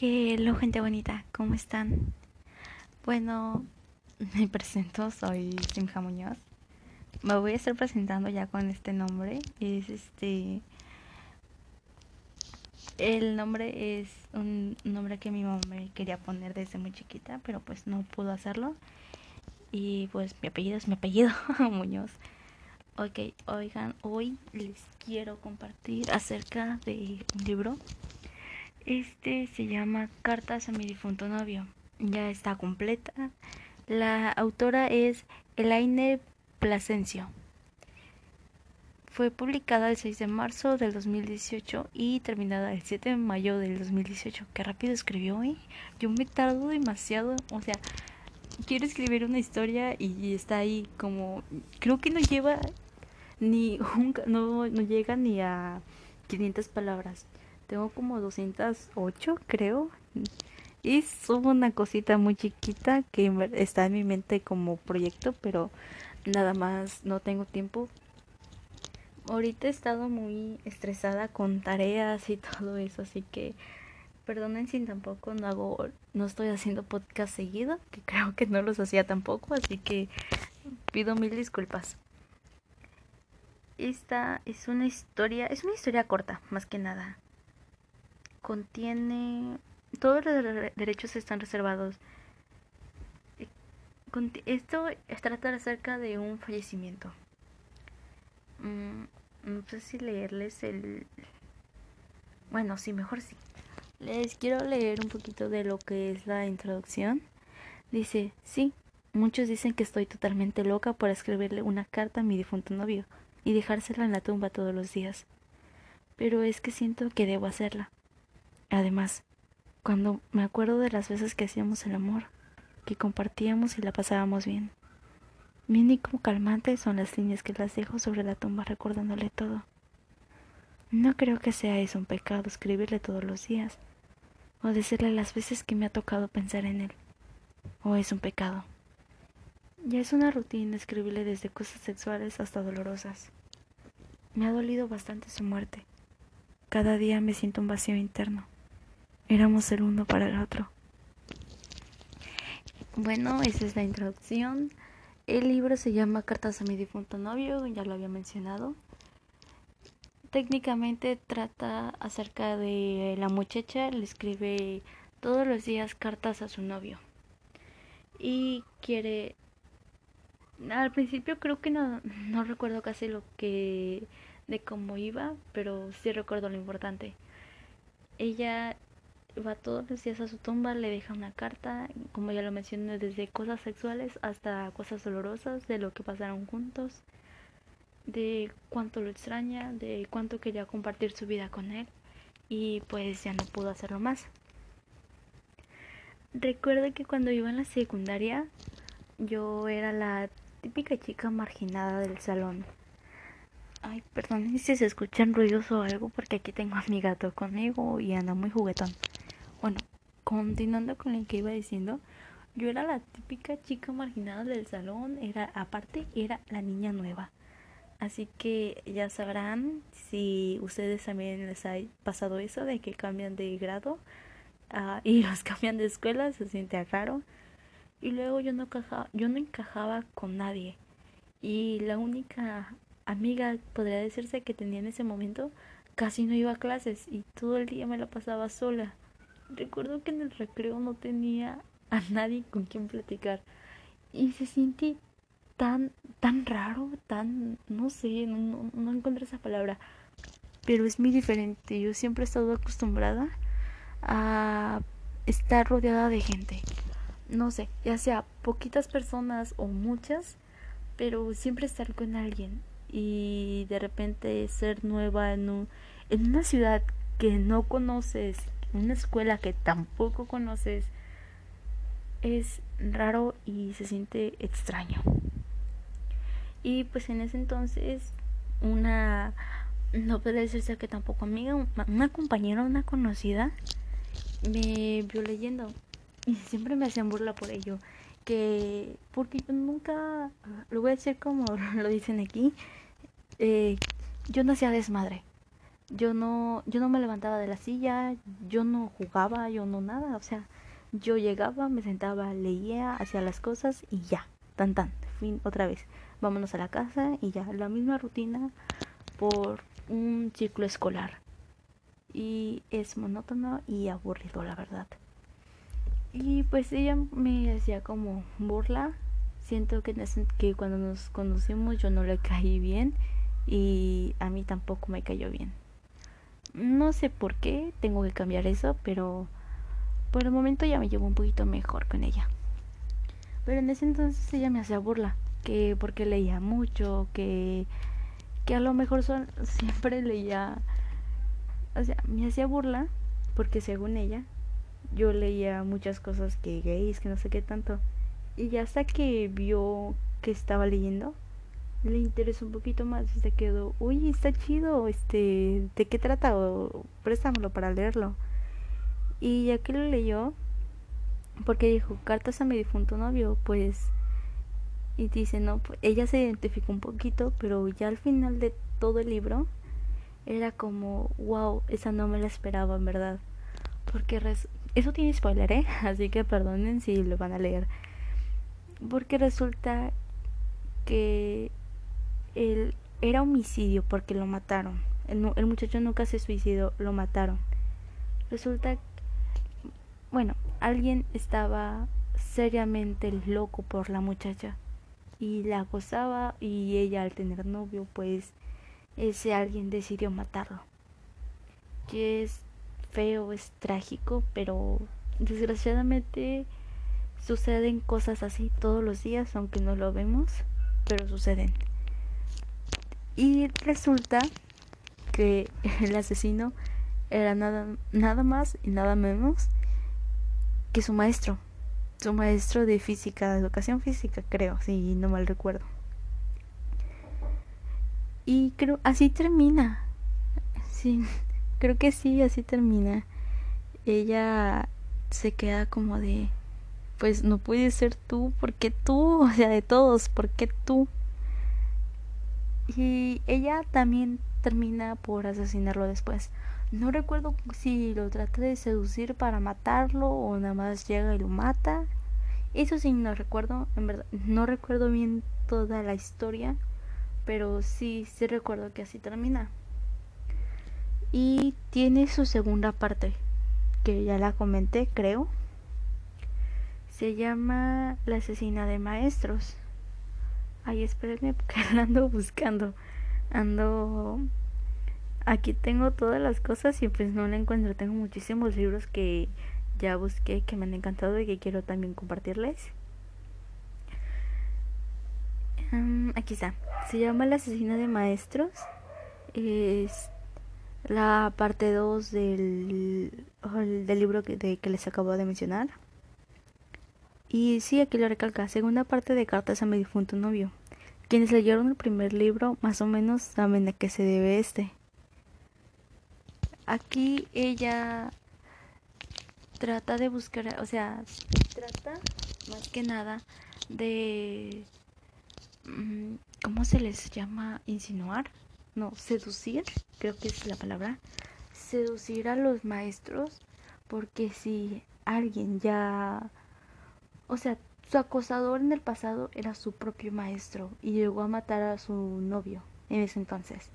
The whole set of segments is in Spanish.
Hello gente bonita, ¿cómo están? Bueno, me presento, soy Simja Muñoz. Me voy a estar presentando ya con este nombre. Es este. El nombre es un nombre que mi mamá me quería poner desde muy chiquita, pero pues no pudo hacerlo. Y pues mi apellido es mi apellido, Muñoz. Ok, oigan, hoy les quiero compartir acerca de un libro este se llama Cartas a mi difunto novio. Ya está completa. La autora es Elaine Plasencio. Fue publicada el 6 de marzo del 2018 y terminada el 7 de mayo del 2018. Qué rápido escribió, ¿eh? Yo me tardo demasiado. O sea, quiero escribir una historia y está ahí como... Creo que no lleva ni... no, no llega ni a 500 palabras. Tengo como 208, creo. Y subo una cosita muy chiquita que está en mi mente como proyecto, pero nada más no tengo tiempo. Ahorita he estado muy estresada con tareas y todo eso, así que perdonen si tampoco no hago, no estoy haciendo podcast seguido, que creo que no los hacía tampoco, así que pido mil disculpas. Esta es una historia, es una historia corta, más que nada contiene todos los derechos están reservados. Eh, esto trata acerca de un fallecimiento. Mm, no sé si leerles el... Bueno, sí, mejor sí. Les quiero leer un poquito de lo que es la introducción. Dice, sí, muchos dicen que estoy totalmente loca por escribirle una carta a mi difunto novio y dejársela en la tumba todos los días. Pero es que siento que debo hacerla. Además, cuando me acuerdo de las veces que hacíamos el amor, que compartíamos y la pasábamos bien. Mi único calmante son las líneas que las dejo sobre la tumba recordándole todo. No creo que sea eso un pecado escribirle todos los días, o decirle las veces que me ha tocado pensar en él, o es un pecado. Ya es una rutina escribirle desde cosas sexuales hasta dolorosas. Me ha dolido bastante su muerte. Cada día me siento un vacío interno. Éramos el uno para el otro. Bueno, esa es la introducción. El libro se llama Cartas a mi difunto novio, ya lo había mencionado. Técnicamente trata acerca de la muchacha, le escribe todos los días cartas a su novio. Y quiere... Al principio creo que no, no recuerdo casi lo que... de cómo iba, pero sí recuerdo lo importante. Ella va todos los días a su tumba, le deja una carta, como ya lo mencioné, desde cosas sexuales hasta cosas dolorosas, de lo que pasaron juntos, de cuánto lo extraña, de cuánto quería compartir su vida con él y pues ya no pudo hacerlo más. Recuerdo que cuando iba en la secundaria yo era la típica chica marginada del salón. Ay, perdón si se escuchan ruidos o algo porque aquí tengo a mi gato conmigo y anda muy juguetón. Bueno, continuando con lo que iba diciendo, yo era la típica chica marginada del salón, era aparte era la niña nueva. Así que ya sabrán si ustedes también les ha pasado eso de que cambian de grado uh, y los cambian de escuela, se siente raro. Y luego yo no encajaba, yo no encajaba con nadie. Y la única amiga, podría decirse, que tenía en ese momento, casi no iba a clases y todo el día me la pasaba sola. Recuerdo que en el recreo no tenía a nadie con quien platicar y se siente tan tan raro, tan no sé, no, no encontré esa palabra, pero es muy diferente. Yo siempre he estado acostumbrada a estar rodeada de gente. No sé, ya sea poquitas personas o muchas, pero siempre estar con alguien y de repente ser nueva en, un, en una ciudad que no conoces, una escuela que tampoco conoces, es raro y se siente extraño. Y pues en ese entonces una, no puede decirse que tampoco amiga, una compañera, una conocida, me vio leyendo y siempre me hacían burla por ello. Que, porque yo nunca, lo voy a decir como lo dicen aquí, eh, yo no hacía desmadre yo no, yo no me levantaba de la silla, yo no jugaba, yo no nada, o sea, yo llegaba, me sentaba, leía, hacía las cosas y ya, tan tan, fin, otra vez, vámonos a la casa y ya, la misma rutina por un ciclo escolar. Y es monótono y aburrido, la verdad. Y pues ella me hacía como burla. Siento que, que cuando nos conocimos yo no le caí bien y a mí tampoco me cayó bien. No sé por qué tengo que cambiar eso, pero por el momento ya me llevo un poquito mejor con ella. Pero en ese entonces ella me hacía burla, que porque leía mucho, que, que a lo mejor son, siempre leía, o sea, me hacía burla porque según ella yo leía muchas cosas que gays, que no sé qué tanto. Y ya hasta que vio que estaba leyendo, le interesó un poquito más y se quedó, uy, está chido, este, ¿de qué trata? O préstamelo para leerlo. Y ya que lo leyó, porque dijo, cartas a mi difunto novio, pues, y dice, no, pues, ella se identificó un poquito, pero ya al final de todo el libro, era como, wow, esa no me la esperaba, en verdad. Porque eso tiene spoiler, ¿eh? Así que perdonen si lo van a leer. Porque resulta que él era homicidio porque lo mataron. El, el muchacho nunca se suicidó, lo mataron. Resulta, bueno, alguien estaba seriamente loco por la muchacha y la acosaba y ella al tener novio pues ese alguien decidió matarlo. Que es feo, es trágico, pero desgraciadamente suceden cosas así todos los días, aunque no lo vemos, pero suceden. Y resulta que el asesino era nada, nada más y nada menos que su maestro, su maestro de física, de educación física, creo, si no mal recuerdo. Y creo, así termina. Sí, creo que sí, así termina. Ella se queda como de, pues no puede ser tú, porque tú? O sea, de todos, ¿por qué tú? Y ella también termina por asesinarlo después. No recuerdo si lo trata de seducir para matarlo o nada más llega y lo mata. Eso sí no recuerdo, en verdad, no recuerdo bien toda la historia, pero sí, sí recuerdo que así termina. Y tiene su segunda parte, que ya la comenté, creo. Se llama La asesina de maestros. Ay, espérenme porque la ando buscando. Ando... Aquí tengo todas las cosas y pues no la encuentro. Tengo muchísimos libros que ya busqué, que me han encantado y que quiero también compartirles. Aquí está. Se llama La asesina de maestros. Es la parte 2 del, del libro que, de, que les acabo de mencionar. Y sí, aquí lo recalca, segunda parte de Cartas a mi difunto novio. Quienes leyeron el primer libro más o menos saben a qué se debe este. Aquí ella trata de buscar, o sea, trata más que nada de... Mm, ¿Cómo se les llama? Insinuar no, seducir, creo que es la palabra, seducir a los maestros, porque si alguien ya, o sea, su acosador en el pasado era su propio maestro y llegó a matar a su novio en ese entonces.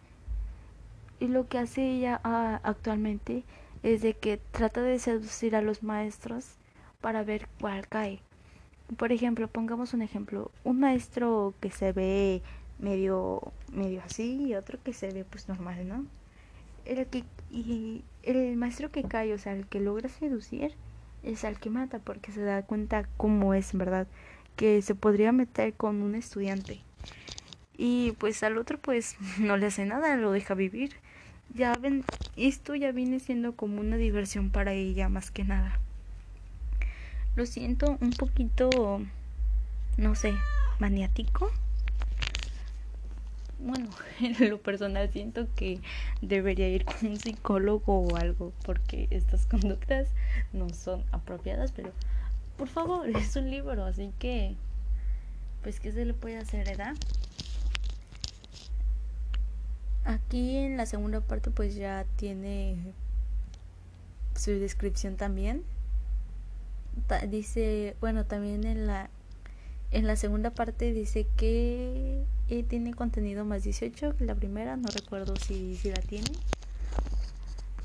Y lo que hace ella ah, actualmente es de que trata de seducir a los maestros para ver cuál cae. Por ejemplo, pongamos un ejemplo, un maestro que se ve medio medio así y otro que se ve pues normal, ¿no? El que y el maestro que cae, o sea, el que logra seducir es al que mata porque se da cuenta cómo es, ¿verdad? Que se podría meter con un estudiante. Y pues al otro pues no le hace nada, lo deja vivir. Ya ven, esto ya viene siendo como una diversión para ella más que nada. Lo siento un poquito, no sé, maniático bueno, en lo personal siento que debería ir con un psicólogo o algo porque estas conductas no son apropiadas, pero por favor, es un libro, así que pues qué se le puede hacer, edad? Aquí en la segunda parte pues ya tiene su descripción también. dice, bueno, también en la en la segunda parte dice que eh, tiene contenido más 18 que la primera, no recuerdo si, si la tiene.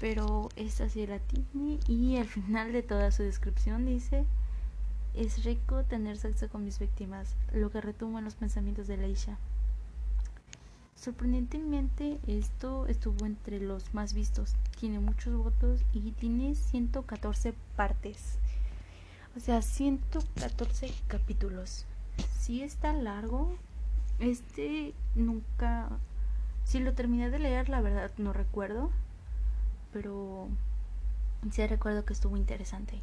Pero esta sí la tiene y al final de toda su descripción dice es rico tener sexo con mis víctimas, lo que retumba en los pensamientos de Leisha. Sorprendentemente, esto estuvo entre los más vistos. Tiene muchos votos y tiene 114 partes. O sea, 114 capítulos. Si está largo. Este nunca... Si lo terminé de leer, la verdad no recuerdo. Pero sí recuerdo que estuvo interesante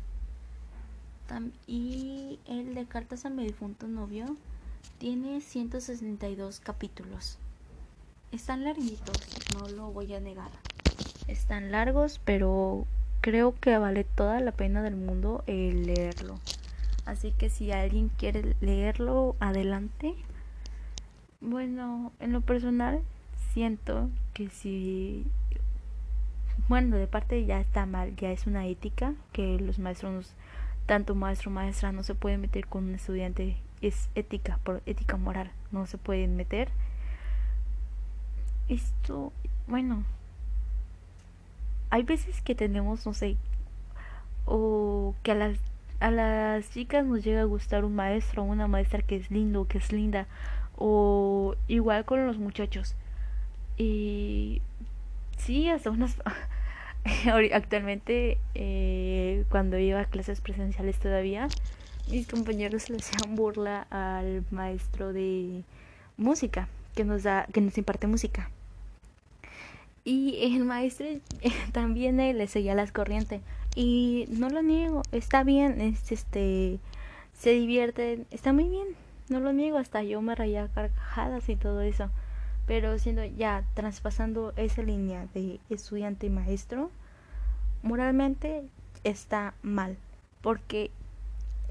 y el de Cartas a mi difunto novio tiene 162 capítulos. Están larguitos, no lo voy a negar. Están largos, pero creo que vale toda la pena del mundo el leerlo. Así que si alguien quiere leerlo, adelante. Bueno, en lo personal, siento que si bueno, de parte ya está mal, ya es una ética que los maestros tanto maestro maestra no se puede meter con un estudiante, es ética, por ética moral, no se pueden meter. Esto, bueno, hay veces que tenemos, no sé, o que a las a las chicas nos llega a gustar un maestro o una maestra que es lindo, que es linda, o igual con los muchachos. Y sí, hasta unas actualmente eh, cuando iba a clases presenciales todavía mis compañeros le hacían burla al maestro de música que nos da que nos imparte música y el maestro también le seguía las corrientes y no lo niego está bien es, este se divierte está muy bien no lo niego hasta yo me reía carcajadas y todo eso pero siendo ya traspasando esa línea de estudiante y maestro, moralmente está mal, porque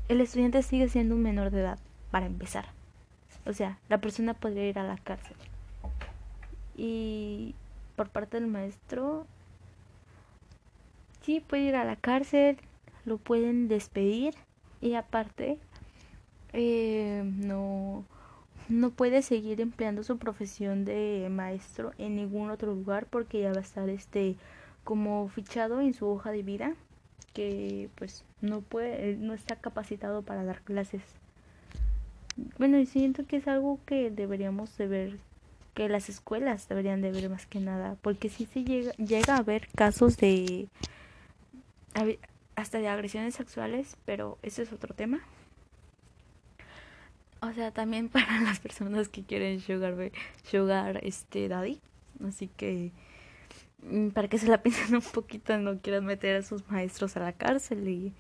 el estudiante sigue siendo un menor de edad, para empezar. O sea, la persona podría ir a la cárcel. Y por parte del maestro, sí puede ir a la cárcel, lo pueden despedir. Y aparte, eh, no no puede seguir empleando su profesión de maestro en ningún otro lugar porque ya va a estar este como fichado en su hoja de vida que pues no puede no está capacitado para dar clases. Bueno y siento que es algo que deberíamos de ver que las escuelas deberían de ver más que nada porque si se llega llega a haber casos de hasta de agresiones sexuales pero eso es otro tema o sea, también para las personas que quieren sugar, sugar este daddy. Así que mm, para que se la piensen un poquito, no quieran meter a sus maestros a la cárcel y,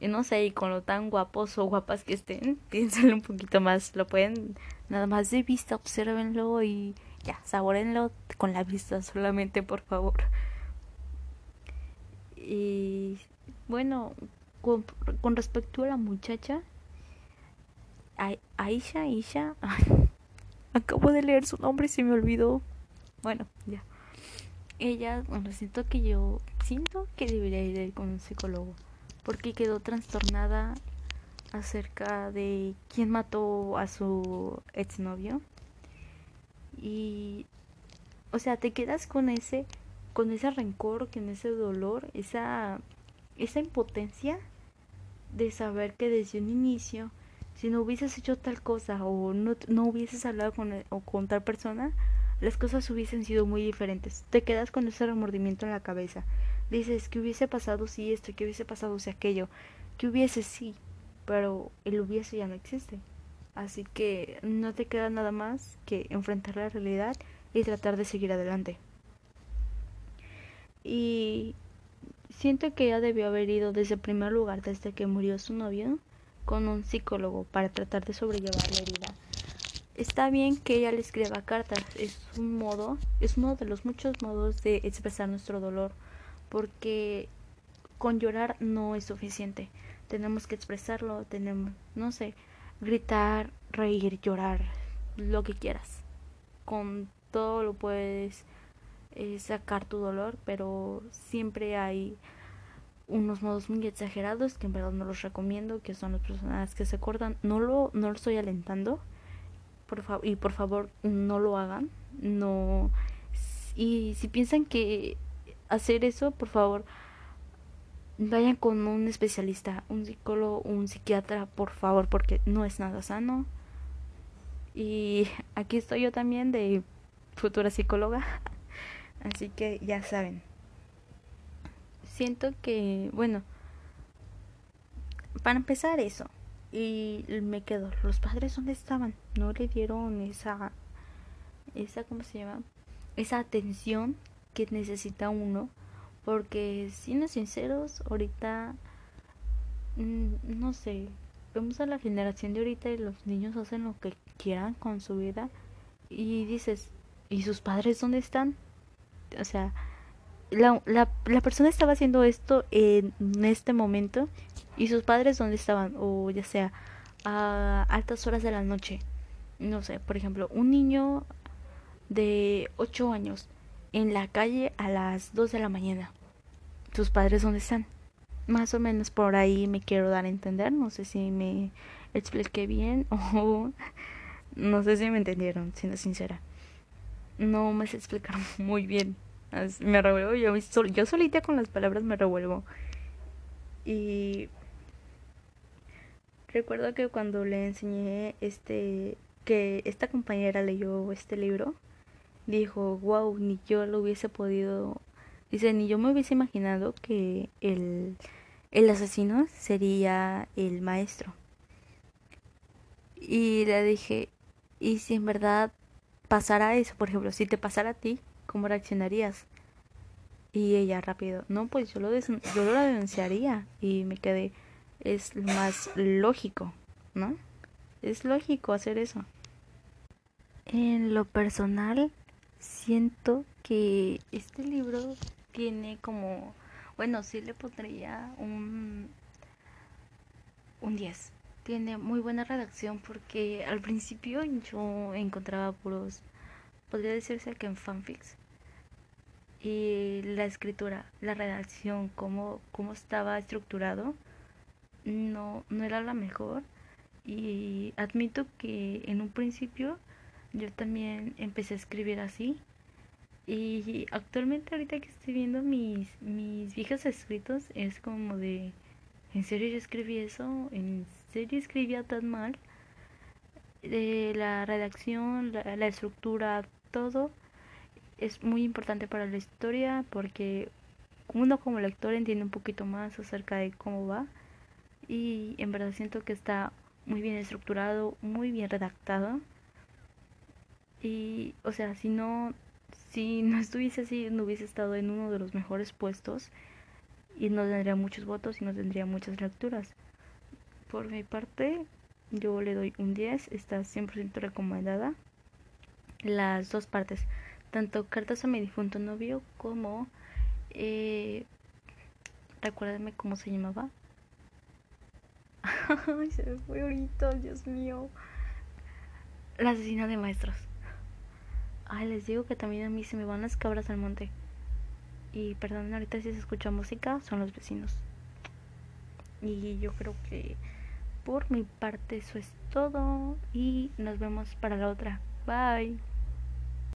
y no sé, y con lo tan guapos o guapas que estén, piénsenlo un poquito más. Lo pueden nada más de vista, observenlo y ya, saborenlo con la vista solamente, por favor. Y bueno, con, respecto a la muchacha, Aisha, Aisha. acabo de leer su nombre y se me olvidó. Bueno, ya. Ella, bueno, siento que yo siento que debería ir con un psicólogo porque quedó trastornada acerca de quién mató a su exnovio y o sea, te quedas con ese con ese rencor, con ese dolor, esa esa impotencia de saber que desde un inicio si no hubieses hecho tal cosa o no, no hubieses hablado con, o con tal persona, las cosas hubiesen sido muy diferentes. Te quedas con ese remordimiento en la cabeza. Dices, que hubiese pasado si esto, que hubiese pasado si aquello, que hubiese sí, pero el hubiese ya no existe. Así que no te queda nada más que enfrentar la realidad y tratar de seguir adelante. Y siento que ella debió haber ido desde el primer lugar, desde que murió su novio, con un psicólogo para tratar de sobrellevar la herida. Está bien que ella le escriba cartas, es un modo, es uno de los muchos modos de expresar nuestro dolor, porque con llorar no es suficiente. Tenemos que expresarlo, tenemos, no sé, gritar, reír, llorar, lo que quieras, con todo lo puedes eh, sacar tu dolor, pero siempre hay unos modos muy exagerados que en verdad no los recomiendo, que son las personas que se cortan. No lo, no lo estoy alentando, por favor, y por favor no lo hagan. No. Y si piensan que hacer eso, por favor, vayan con un especialista, un psicólogo, un psiquiatra, por favor, porque no es nada sano. Y aquí estoy yo también de futura psicóloga. Así que ya saben siento que, bueno, para empezar eso, y me quedo, los padres dónde estaban, no le dieron esa, esa, ¿cómo se llama? Esa atención que necesita uno, porque siendo sinceros, ahorita, mm, no sé, vemos a la generación de ahorita y los niños hacen lo que quieran con su vida y dices, ¿y sus padres dónde están? O sea, la, la, persona estaba haciendo esto en este momento y sus padres dónde estaban o ya sea a altas horas de la noche. No sé por ejemplo un niño de 8 años en la calle a las 2 de la mañana. Sus padres dónde están más o menos por ahí me quiero dar a entender no sé si me expliqué bien o no sé si me entendieron siendo sincera no me sé explicar muy bien me revuelvo yo, yo solita con las palabras me revuelvo. Y recuerdo que cuando le enseñé este que esta compañera leyó este libro, dijo, "Wow, ni yo lo hubiese podido." Dice, "Ni yo me hubiese imaginado que el el asesino sería el maestro." Y le dije, "¿Y si en verdad pasara eso, por ejemplo, si te pasara a ti, ¿cómo reaccionarías? Y ella rápido, no, pues yo lo, yo lo denunciaría y me quedé, es más lógico, ¿no? Es lógico hacer eso. En lo personal, siento que este libro tiene como, bueno, sí le pondría un, un 10. Tiene muy buena redacción porque al principio yo encontraba puros, podría decirse que en fanfics, y la escritura, la redacción, cómo, cómo estaba estructurado, no, no era la mejor. Y admito que en un principio yo también empecé a escribir así. Y actualmente ahorita que estoy viendo mis, mis viejos escritos es como de, ¿en serio yo escribí eso? ¿En serio escribía tan mal? De la redacción, la, la estructura, todo es muy importante para la historia porque uno como lector entiende un poquito más acerca de cómo va y en verdad siento que está muy bien estructurado, muy bien redactado y o sea, si no si no estuviese así no hubiese estado en uno de los mejores puestos y no tendría muchos votos y no tendría muchas lecturas. Por mi parte, yo le doy un 10, está 100% recomendada. Las dos partes, tanto cartas a mi difunto novio como eh, recuérdame cómo se llamaba Ay, se me fue ahorita, Dios mío. La asesina de maestros. Ay, les digo que también a mí se me van las cabras al monte. Y perdón, ahorita si se escucha música, son los vecinos. Y yo creo que por mi parte eso es todo. Y nos vemos para la otra. Bye.